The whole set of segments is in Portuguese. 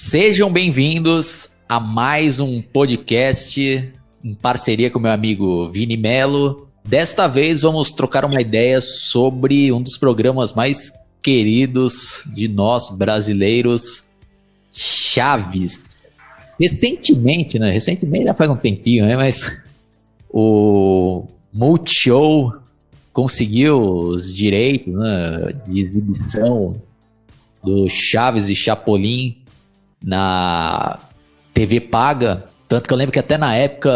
Sejam bem-vindos a mais um podcast em parceria com meu amigo Vini Melo. Desta vez vamos trocar uma ideia sobre um dos programas mais queridos de nós brasileiros, Chaves. Recentemente, né? Recentemente já faz um tempinho, né? Mas o Multishow conseguiu os direitos né, de exibição do Chaves e Chapolin na TV paga. Tanto que eu lembro que até na época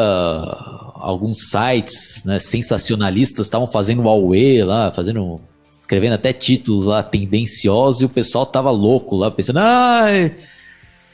alguns sites né, sensacionalistas estavam fazendo Huawei lá, fazendo. escrevendo até títulos lá tendenciosos e o pessoal tava louco lá, pensando, ai.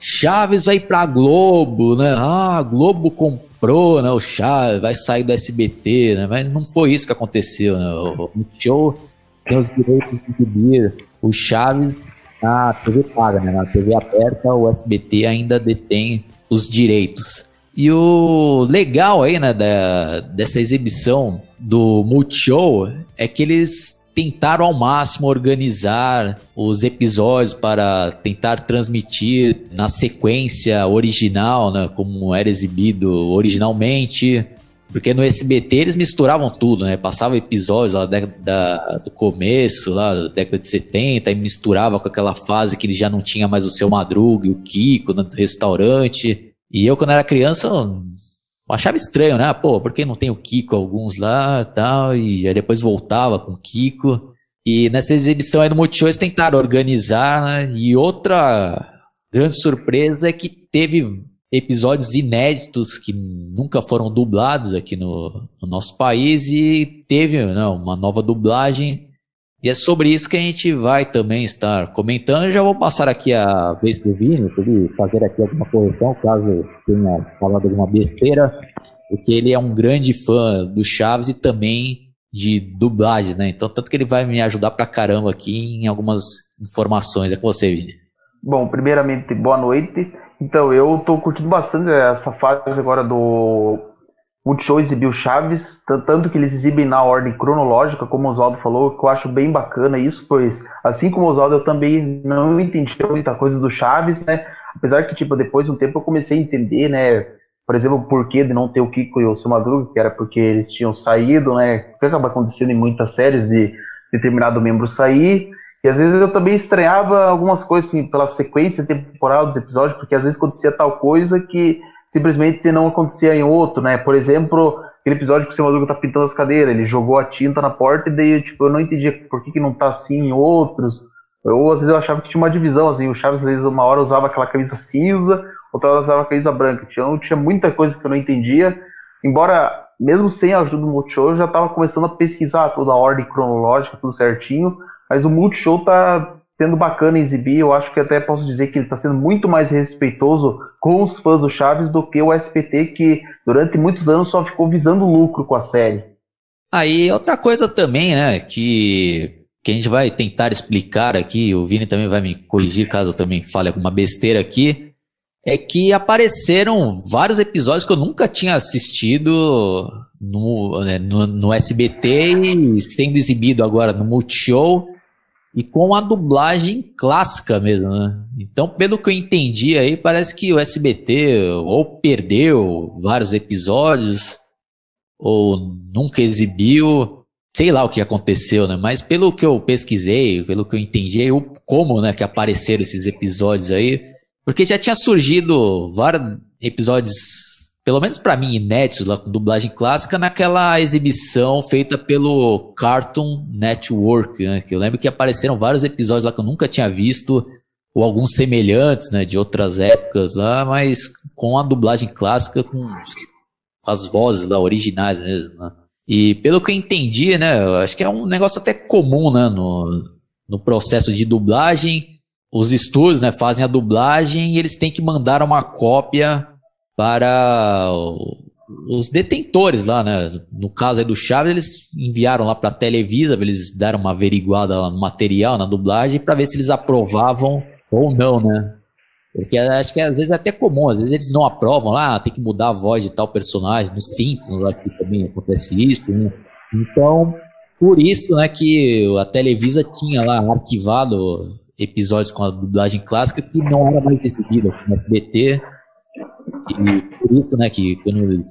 Chaves vai pra Globo, né? Ah, Globo comprou, né? O Chaves vai sair do SBT, né? Mas não foi isso que aconteceu, né? O, show tem os direitos de exibir o Chaves na TV paga, né? Na TV aberta, o SBT ainda detém os direitos. E o legal aí, né, da, dessa exibição do Multishow é que eles tentaram ao máximo organizar os episódios para tentar transmitir na sequência original, né, como era exibido originalmente. Porque no SBT eles misturavam tudo, né? Passava episódios lá da, do começo, lá da década de 70, e misturava com aquela fase que ele já não tinha mais o seu Madruga e o Kiko no restaurante. E eu, quando era criança, achava estranho, né? Pô, por que não tem o Kiko alguns lá tal? E aí depois voltava com o Kiko. E nessa exibição aí do Multishow eles tentaram organizar, né? E outra grande surpresa é que teve episódios inéditos que nunca foram dublados aqui no, no nosso país e teve né, uma nova dublagem. E é sobre isso que a gente vai também estar comentando. Eu já vou passar aqui a vez para o Vini, para ele fazer aqui alguma correção, caso tenha falado alguma besteira, porque ele é um grande fã do Chaves e também de dublagens, né? Então, tanto que ele vai me ajudar pra caramba aqui em algumas informações. É com você, Vini. Bom, primeiramente, boa noite. Então, eu tô curtindo bastante essa fase agora do Multishow exibir o Chaves, tanto que eles exibem na ordem cronológica, como o Oswaldo falou, que eu acho bem bacana isso, pois, assim como o Oswaldo, eu também não entendi muita coisa do Chaves, né? Apesar que, tipo, depois de um tempo eu comecei a entender, né? Por exemplo, o porquê de não ter o Kiko e o Seu Madruga, que era porque eles tinham saído, né? O que acaba acontecendo em muitas séries de determinado membro sair. E às vezes eu também estranhava algumas coisas, assim, pela sequência temporal dos episódios, porque às vezes acontecia tal coisa que simplesmente não acontecia em outro, né? Por exemplo, aquele episódio que o seu Madruga tá pintando as cadeiras, ele jogou a tinta na porta e daí, tipo, eu não entendia por que, que não tá assim em outros. Ou às vezes eu achava que tinha uma divisão, assim, o Chaves às vezes uma hora usava aquela camisa cinza, outra hora usava a camisa branca. Tinha, tinha muita coisa que eu não entendia, embora, mesmo sem a ajuda do Multishow, eu já estava começando a pesquisar toda a ordem cronológica, tudo certinho, mas o Multishow tá sendo bacana exibir. Eu acho que até posso dizer que ele está sendo muito mais respeitoso com os fãs do Chaves do que o SPT, que durante muitos anos só ficou visando lucro com a série. Aí, outra coisa também, né, que, que a gente vai tentar explicar aqui, o Vini também vai me corrigir caso eu também fale alguma besteira aqui, é que apareceram vários episódios que eu nunca tinha assistido no, né, no, no SBT e sendo exibido agora no Multishow e com a dublagem clássica mesmo, né? Então, pelo que eu entendi aí, parece que o SBT ou perdeu vários episódios ou nunca exibiu, sei lá o que aconteceu, né? Mas pelo que eu pesquisei, pelo que eu entendi, eu, como, né, que apareceram esses episódios aí, porque já tinha surgido vários episódios pelo menos para mim, inéditos lá com dublagem clássica, naquela exibição feita pelo Cartoon Network, né? Que eu lembro que apareceram vários episódios lá que eu nunca tinha visto, ou alguns semelhantes, né, de outras épocas lá, mas com a dublagem clássica, com as vozes lá originais mesmo, né? E pelo que eu entendi, né, eu acho que é um negócio até comum, né, no, no processo de dublagem, os estúdios, né, fazem a dublagem e eles têm que mandar uma cópia para os detentores lá, né? No caso aí do Chaves, eles enviaram lá para a Televisa, eles deram uma averiguada no material, na dublagem, para ver se eles aprovavam ou não, né? Porque acho que às vezes é até comum, às vezes eles não aprovam lá, ah, tem que mudar a voz de tal personagem, no Simpsons aqui também acontece isso, né? Então, por isso, né, que a Televisa tinha lá arquivado episódios com a dublagem clássica que não era mais exibida no SBT. E por isso, né, que quando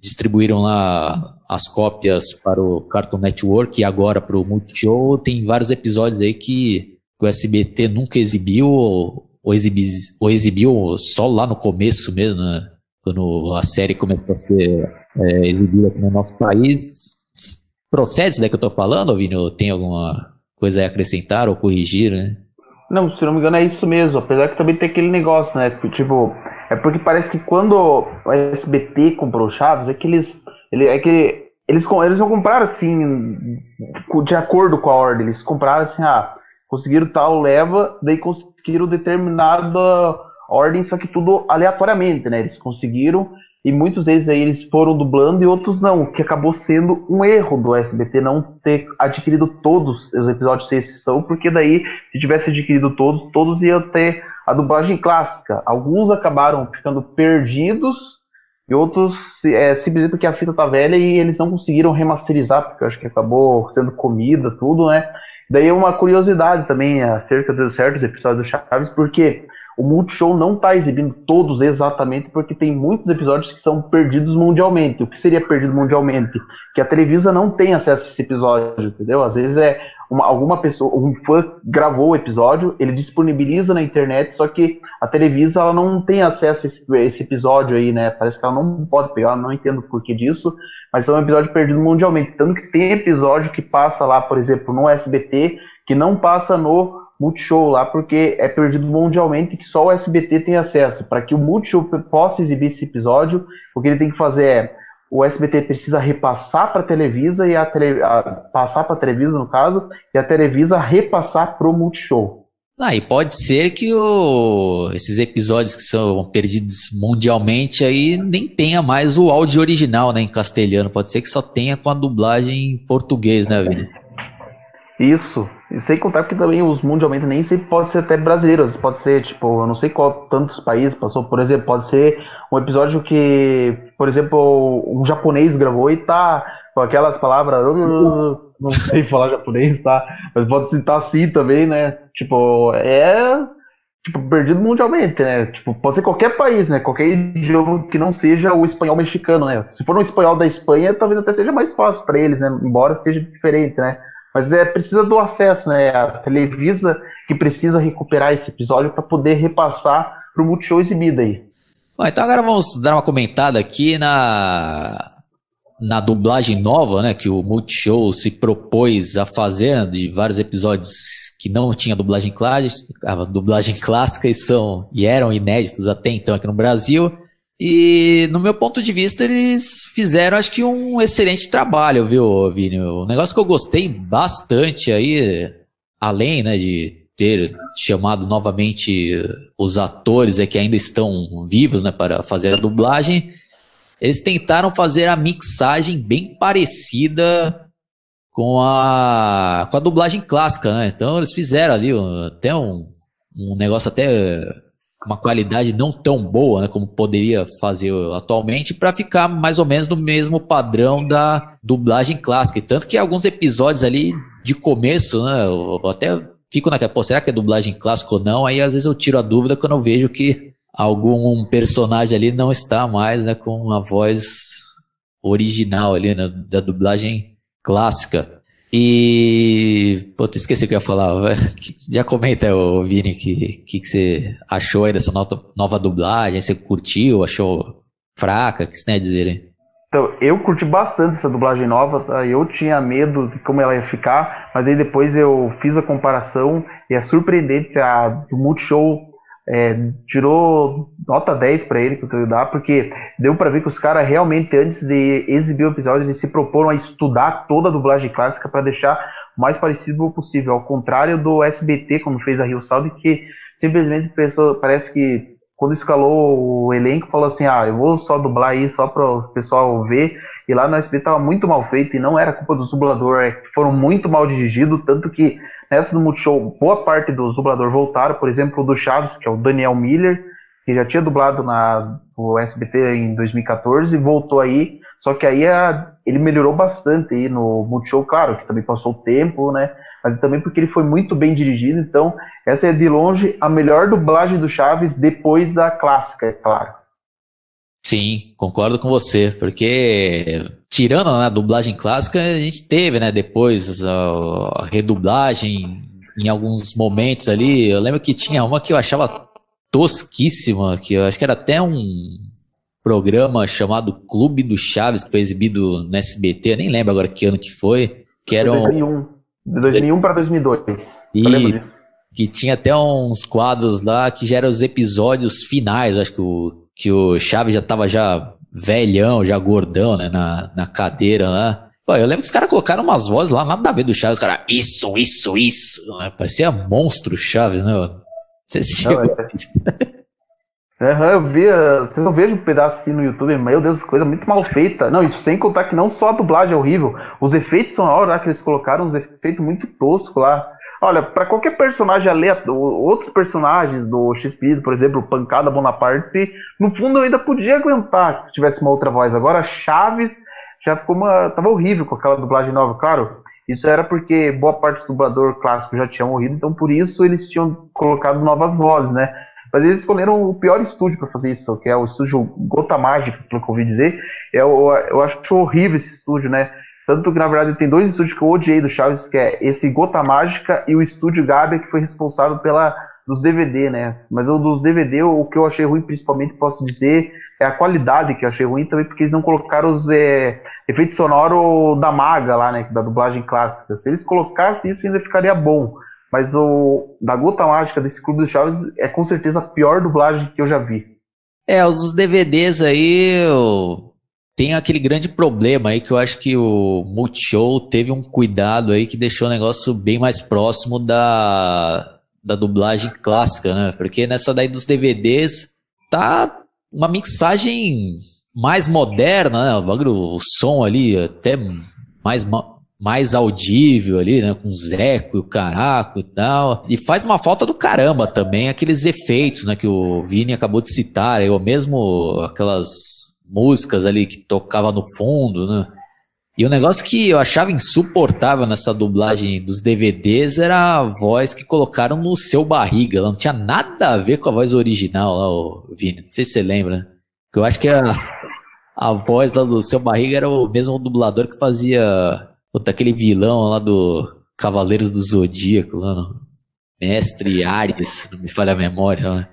distribuíram lá as cópias para o Cartoon Network e agora para o Multishow, tem vários episódios aí que o SBT nunca exibiu ou, exibi, ou exibiu só lá no começo mesmo, né? quando a série começou a ser é, exibida aqui no nosso país. Procede isso daí que eu estou falando, Vini? tem alguma coisa a acrescentar ou corrigir, né? Não, se não me engano é isso mesmo, apesar que também tem aquele negócio, né? Tipo, é porque parece que quando o SBT comprou Chaves, é que eles. Ele, é que eles, eles não compraram assim, de acordo com a ordem, eles compraram assim, ah, conseguiram tal leva, daí conseguiram determinada ordem, só que tudo aleatoriamente, né? Eles conseguiram e muitos deles aí eles foram dublando e outros não, que acabou sendo um erro do SBT não ter adquirido todos os episódios sem exceção, porque daí, se tivesse adquirido todos, todos iam ter a dublagem clássica. Alguns acabaram ficando perdidos e outros é, simplesmente porque a fita tá velha e eles não conseguiram remasterizar, porque eu acho que acabou sendo comida, tudo, né? Daí uma curiosidade também acerca de certos episódios do Chaves, porque o Multishow não está exibindo todos exatamente porque tem muitos episódios que são perdidos mundialmente. O que seria perdido mundialmente? Que a Televisa não tem acesso a esse episódio, entendeu? Às vezes é uma, alguma pessoa, um fã gravou o episódio, ele disponibiliza na internet, só que a Televisa ela não tem acesso a esse, a esse episódio aí, né? Parece que ela não pode pegar, não entendo o porquê disso, mas é um episódio perdido mundialmente. Tanto que tem episódio que passa lá, por exemplo, no SBT, que não passa no Multishow lá, porque é perdido mundialmente que só o SBT tem acesso. Para que o Multishow possa exibir esse episódio, o que ele tem que fazer é o SBT precisa repassar para a Televisa e a, tele, a passar para a Televisa no caso e a Televisa repassar para o Multishow. Ah, e pode ser que o, esses episódios que são perdidos mundialmente aí nem tenha mais o áudio original, né, em castelhano. Pode ser que só tenha com a dublagem em português, né, Vini? Isso. E sem contar que também os mundialmente nem sempre pode ser até brasileiro, pode ser, tipo, eu não sei qual tantos países passou, por exemplo, pode ser um episódio que, por exemplo, um japonês gravou e tá com aquelas palavras, não sei falar japonês, tá? Mas pode citar assim também, né? Tipo, é tipo, perdido mundialmente, né? Tipo, pode ser qualquer país, né? Qualquer idioma que não seja o espanhol mexicano, né? Se for um espanhol da Espanha, talvez até seja mais fácil para eles, né? Embora seja diferente, né? Mas é precisa do acesso, né? A Televisa que precisa recuperar esse episódio para poder repassar para o Multishow exibido aí. Bom, então agora vamos dar uma comentada aqui na, na dublagem nova, né? Que o Multishow se propôs a fazer né, de vários episódios que não tinha dublagem clássica, a dublagem clássica e são e eram inéditos até então aqui no Brasil. E no meu ponto de vista, eles fizeram, acho que, um excelente trabalho, viu, Vini? O negócio que eu gostei bastante aí, além né, de ter chamado novamente os atores é, que ainda estão vivos né, para fazer a dublagem, eles tentaram fazer a mixagem bem parecida com a, com a dublagem clássica, né? Então eles fizeram ali até um, um negócio até uma qualidade não tão boa, né, como poderia fazer atualmente, para ficar mais ou menos no mesmo padrão da dublagem clássica. E tanto que alguns episódios ali de começo, né, eu até fico naquela, pô, será que é dublagem clássica ou não? Aí às vezes eu tiro a dúvida quando eu vejo que algum personagem ali não está mais, né, com a voz original ali, né, da dublagem clássica. E. Pô, esqueci o que eu ia falar. Já comenta, o Vini, o que, que, que, você achou aí dessa nova, dublagem? Você curtiu? Achou fraca? O que você tem a dizer aí? Então, eu curti bastante essa dublagem nova, tá? eu tinha medo de como ela ia ficar, mas aí depois eu fiz a comparação e é surpreendente a do Multishow é, tirou nota 10 para ele que eu tenho dar, porque deu para ver que os caras realmente, antes de exibir o episódio, eles se proporam a estudar toda a dublagem clássica para deixar o mais parecido possível. Ao contrário do SBT, quando fez a Rio Sound, que simplesmente pensou, parece que quando escalou o elenco, falou assim: ah, eu vou só dublar aí só para o pessoal ver. E lá no SBT estava muito mal feito e não era culpa do dublador, é foram muito mal dirigidos, tanto que Nessa do Multishow, boa parte dos dubladores voltaram, por exemplo, o do Chaves, que é o Daniel Miller, que já tinha dublado na, no SBT em 2014, voltou aí, só que aí a, ele melhorou bastante aí no Multishow, claro, que também passou o tempo, né? Mas também porque ele foi muito bem dirigido, então essa é de longe a melhor dublagem do Chaves depois da clássica, é claro. Sim, concordo com você, porque tirando né, a dublagem clássica, a gente teve, né, depois a, redublagem em alguns momentos ali. Eu lembro que tinha uma que eu achava tosquíssima, que eu acho que era até um programa chamado Clube do Chaves, que foi exibido no SBT, eu nem lembro agora que ano que foi, que era 2001, de 2001 para 2002. E que tinha até uns quadros lá que já eram os episódios finais, acho que o, que o Chaves já tava já velhão, já gordão, né, na, na cadeira lá. Pô, eu lembro que os caras colocaram umas vozes lá, nada a ver do Chaves, os caras, isso, isso, isso. Parecia monstro Chaves, né? Você? Não, é... uhum, eu vi, vocês não vejam um pedaço assim no YouTube, meu Deus, coisa muito mal feita. Não, isso sem contar que não só a dublagem é horrível, os efeitos são a hora que eles colocaram uns efeitos muito toscos lá. Olha, para qualquer personagem aleatório, outros personagens do X-Speed, por exemplo, Pancada Bonaparte, no fundo eu ainda podia aguentar que tivesse uma outra voz. Agora, Chaves já ficou uma. tava horrível com aquela dublagem nova, claro. Isso era porque boa parte do dublador clássico já tinha morrido, então por isso eles tinham colocado novas vozes, né? Mas eles escolheram o pior estúdio para fazer isso, que é o estúdio Gota Mágica, pelo que eu ouvi dizer. Eu, é eu acho horrível esse estúdio, né? Tanto que, na verdade, tem dois estúdios que eu odiei do Chaves, que é esse Gota Mágica e o Estúdio Gabi, que foi responsável pela dos DVD, né? Mas o dos DVD, o que eu achei ruim, principalmente, posso dizer, é a qualidade que eu achei ruim também, porque eles não colocaram os é, efeitos sonoros da maga lá, né? Da dublagem clássica. Se eles colocassem isso, ainda ficaria bom. Mas o da Gota Mágica desse Clube dos Chaves é com certeza a pior dublagem que eu já vi. É, os dos DVDs aí, eu tem aquele grande problema aí que eu acho que o Multishow teve um cuidado aí que deixou o negócio bem mais próximo da, da dublagem clássica, né? Porque nessa daí dos DVDs tá uma mixagem mais moderna, né? O, som ali até mais, mais audível ali, né? Com os eco e o caraco e tal. E faz uma falta do caramba também aqueles efeitos, né? Que o Vini acabou de citar, ou mesmo aquelas músicas ali que tocava no fundo, né? E o negócio que eu achava insuportável nessa dublagem dos DVDs era a voz que colocaram no seu barriga. Ela não tinha nada a ver com a voz original lá, o Vini. Não sei se você lembra? Eu acho que a, a voz lá do seu barriga era o mesmo dublador que fazia puta, aquele vilão lá do Cavaleiros do Zodíaco, lá no Mestre Ares, não me falha a memória. Né?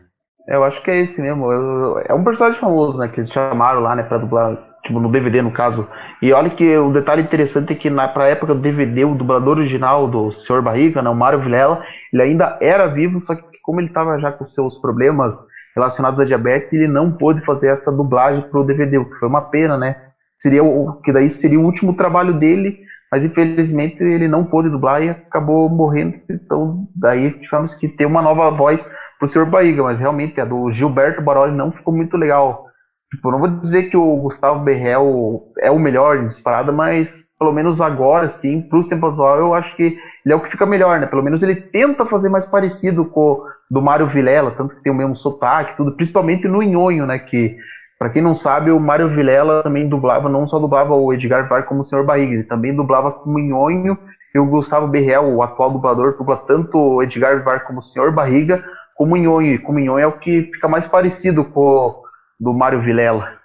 Eu acho que é esse mesmo. Eu, é um personagem famoso, né? Que eles chamaram lá, né? Pra dublar, tipo, no DVD, no caso. E olha que o detalhe interessante é que na pra época do DVD, o dublador original do Sr. Barriga, né? O Mário Vilela, ele ainda era vivo, só que como ele tava já com seus problemas relacionados à diabetes, ele não pôde fazer essa dublagem pro DVD, o que foi uma pena, né? Seria o que daí seria o último trabalho dele, mas infelizmente ele não pôde dublar e acabou morrendo. Então daí tivemos que ter uma nova voz pro Sr. Barriga, mas realmente a do Gilberto Baroli não ficou muito legal. Tipo, não vou dizer que o Gustavo Berrel é o melhor disparada, mas pelo menos agora, sim, pros tempos atuais, eu acho que ele é o que fica melhor, né? Pelo menos ele tenta fazer mais parecido com o do Mário Vilela, tanto que tem o mesmo sotaque, tudo, principalmente no Nhonho, né? Que, para quem não sabe, o Mário Vilela também dublava, não só dublava o Edgar Var como o Sr. Barriga, ele também dublava como Nhonho, e o Gustavo Berrel, o atual dublador, dubla tanto o Edgar Var como o Sr. Barriga, Comunhão, e Comunhão é o que fica mais parecido com o do Mário Vilela.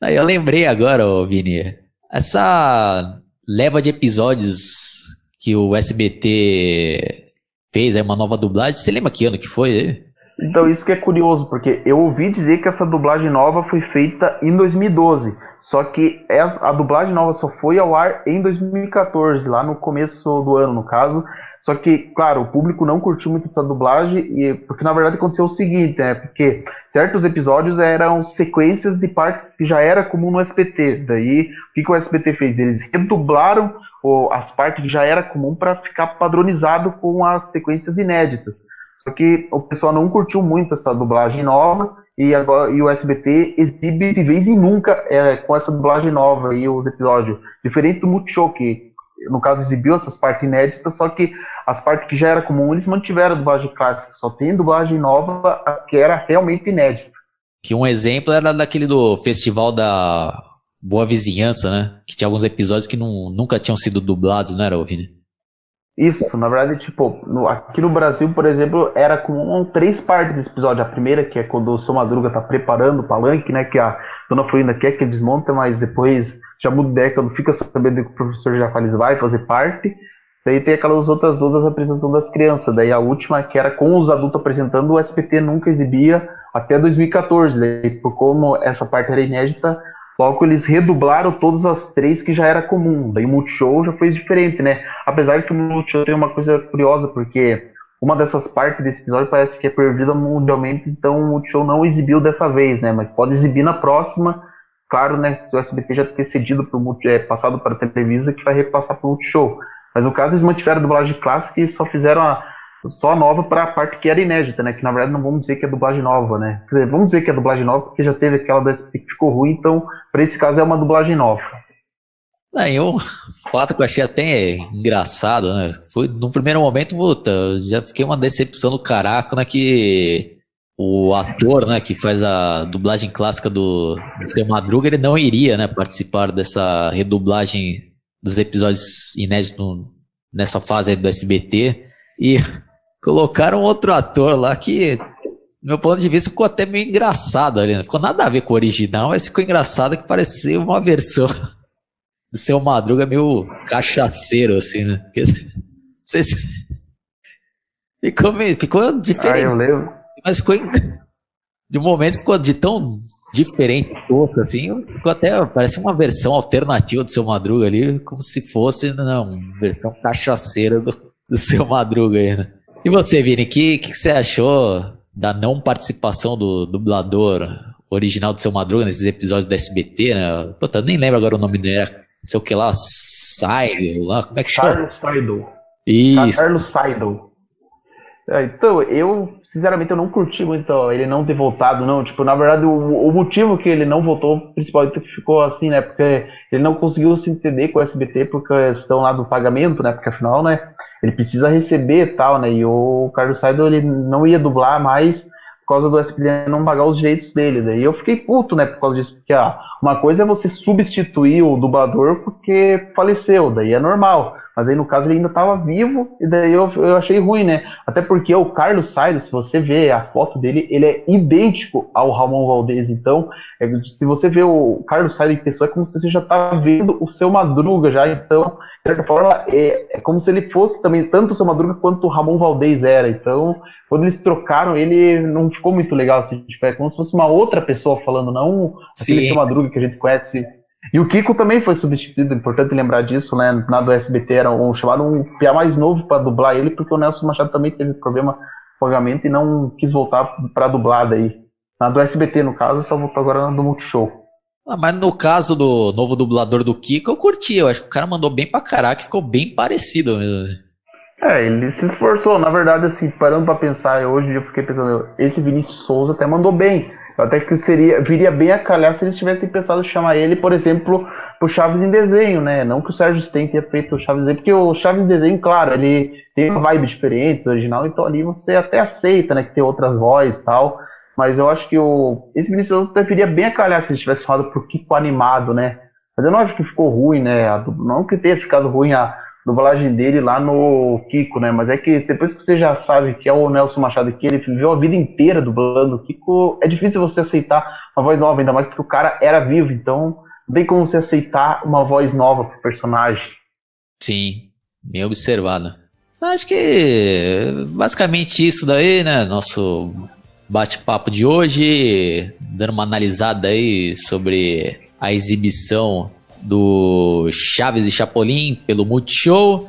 Eu lembrei agora, Vini, essa leva de episódios que o SBT fez, é uma nova dublagem, você lembra que ano que foi? Então, isso que é curioso, porque eu ouvi dizer que essa dublagem nova foi feita em 2012, só que a dublagem nova só foi ao ar em 2014, lá no começo do ano, no caso, só que, claro, o público não curtiu muito essa dublagem, e, porque na verdade aconteceu o seguinte, né? Porque certos episódios eram sequências de partes que já era comum no SBT. Daí, o que, que o SBT fez? Eles redublaram o, as partes que já era comum para ficar padronizado com as sequências inéditas. Só que o pessoal não curtiu muito essa dublagem nova, e, agora, e o SBT exibe de vez em nunca é, com essa dublagem nova e os episódios. Diferente do Multishow, que no caso exibiu essas partes inéditas, só que as partes que já era comum, eles mantiveram a dublagem clássica, só tem dublagem nova que era realmente inédita. Que um exemplo era daquele do festival da Boa Vizinhança, né? Que tinha alguns episódios que não, nunca tinham sido dublados, não era, Vini? Isso, na verdade, tipo, no, aqui no Brasil, por exemplo, era com três partes desse episódio. A primeira, que é quando o seu Madruga tá preparando o palanque, né? Que a dona Florinda quer que desmonta, mas depois já muda ideia quando fica sabendo que o professor Jafales vai fazer parte. Daí tem aquelas outras duas apresentações das crianças. Daí a última, que era com os adultos apresentando, o SPT nunca exibia até 2014. Daí, por como essa parte era inédita, logo eles redublaram todas as três que já era comum. Daí o Multishow já foi diferente, né? Apesar que o Multishow tem uma coisa curiosa, porque uma dessas partes desse episódio parece que é perdida mundialmente, então o Multishow não exibiu dessa vez, né? Mas pode exibir na próxima. Claro, né? Se o SBT já ter cedido pro, é, passado para a Televisa, que vai repassar para o Multishow. Mas no caso eles mantiveram a dublagem clássica e só fizeram a, só nova para a parte que era inédita, né? Que na verdade não vamos dizer que é dublagem nova, né? Quer dizer, vamos dizer que é dublagem nova porque já teve aquela SP que ficou ruim, então para esse caso é uma dublagem nova. Não, um fato que eu achei até engraçado, né? Foi no primeiro momento, puta, já fiquei uma decepção do caraca, né? Que o ator, né, que faz a dublagem clássica do, do Madruga, ele não iria, né, participar dessa redublagem dos episódios inéditos nessa fase do SBT e colocaram outro ator lá que, do meu ponto de vista, ficou até meio engraçado ali. Né? Ficou nada a ver com o original, mas ficou engraçado que parecia uma versão do seu Madruga meio cachaceiro, assim, né? Ficou, meio, ficou diferente. Ah, eu lembro. Mas ficou. De um momento ficou de tão diferente, tosco, assim, ficou até, parece uma versão alternativa do seu Madruga ali, como se fosse, não, uma versão cachaceira do, do seu Madruga aí, né? E você, Vini, o que, que você achou da não participação do dublador original do seu Madruga nesses episódios do SBT, né? Puta, nem lembro agora o nome dele, não sei o que lá, Seidel, lá, como é que chama? Carlos Seidel. Isso. Carlos Seidel. É, então, eu, sinceramente, eu não curti muito ele não ter voltado, não. Tipo, na verdade, o, o motivo que ele não voltou, principalmente, ficou assim, né? Porque ele não conseguiu se entender com o SBT por questão lá do pagamento, né? Porque afinal, né? Ele precisa receber tal, né? E o Carlos Saido, ele não ia dublar mais por causa do SBT não pagar os direitos dele. Daí eu fiquei puto, né? Por causa disso. Porque, ah, uma coisa é você substituir o dublador porque faleceu, daí é normal. Mas aí no caso ele ainda estava vivo, e daí eu, eu achei ruim, né? Até porque o Carlos Sainz, se você vê a foto dele, ele é idêntico ao Ramon Valdez. Então, é, se você vê o Carlos Sainz em pessoa, é como se você já tá vendo o seu Madruga já. Então, de certa forma, é como se ele fosse também tanto o seu Madruga quanto o Ramon Valdez era. Então, quando eles trocaram, ele não ficou muito legal. Assim, tipo, é como se fosse uma outra pessoa falando, não Sim. aquele seu Madruga que a gente conhece e o Kiko também foi substituído, importante lembrar disso, né? Na do SBT era um, chamado um PA mais novo para dublar ele, porque o Nelson Machado também teve problema de pagamento e não quis voltar para dublar daí. Na do SBT, no caso, só voltou agora na do Multishow. Ah, mas no caso do novo dublador do Kiko, eu curti. Eu acho que o cara mandou bem pra caraca, ficou bem parecido mesmo. É, ele se esforçou. Na verdade, assim, parando pra pensar, hoje eu fiquei pensando, esse Vinícius Souza até mandou bem. Até que seria, viria bem a calhar se eles tivessem pensado em chamar ele, por exemplo, pro Chaves em desenho, né? Não que o Sérgio Sten tenha feito o Chaves em desenho, porque o Chaves em desenho, claro, ele tem uma vibe diferente do original, então ali você até aceita, né, que tem outras vozes e tal. Mas eu acho que o esse Vinicius deveria bem a calhar se eles tivessem falado pro Kiko animado, né? Mas eu não acho que ficou ruim, né? Não que tenha ficado ruim a dublagem dele lá no Kiko, né? Mas é que depois que você já sabe que é o Nelson Machado que ele viveu a vida inteira dublando o Kiko, é difícil você aceitar uma voz nova, ainda mais porque o cara era vivo, então não tem como você aceitar uma voz nova pro personagem. Sim, bem observado. Acho que basicamente isso daí, né? Nosso bate-papo de hoje, dando uma analisada aí sobre a exibição do Chaves e Chapolin pelo Multishow.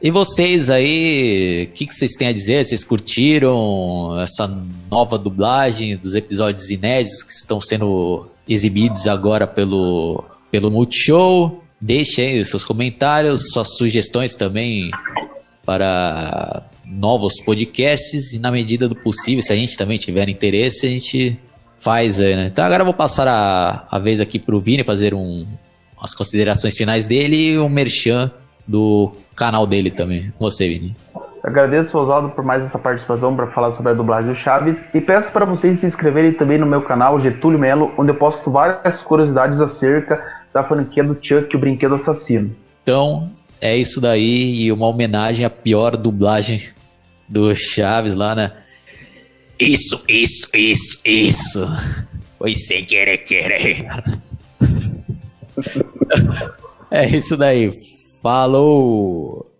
E vocês aí, o que, que, vocês têm a dizer? Vocês curtiram essa nova dublagem dos episódios inéditos que estão sendo exibidos agora pelo, pelo Multishow? Deixem aí os seus comentários, suas sugestões também para novos podcasts e na medida do possível, se a gente também tiver interesse, a gente faz aí, né? Então agora eu vou passar a, a vez aqui para o Vini fazer um, as considerações finais dele e o merchan do canal dele também. Você, Vini. Agradeço, Oswaldo, por mais essa participação para falar sobre a dublagem do Chaves. E peço para vocês se inscreverem também no meu canal, Getúlio Melo, onde eu posto várias curiosidades acerca da franquia do Chuck, o Brinquedo Assassino. Então, é isso daí. E uma homenagem à pior dublagem do Chaves lá, né? Isso, isso, isso, isso. Foi sem querer, querer. é isso daí. Falou!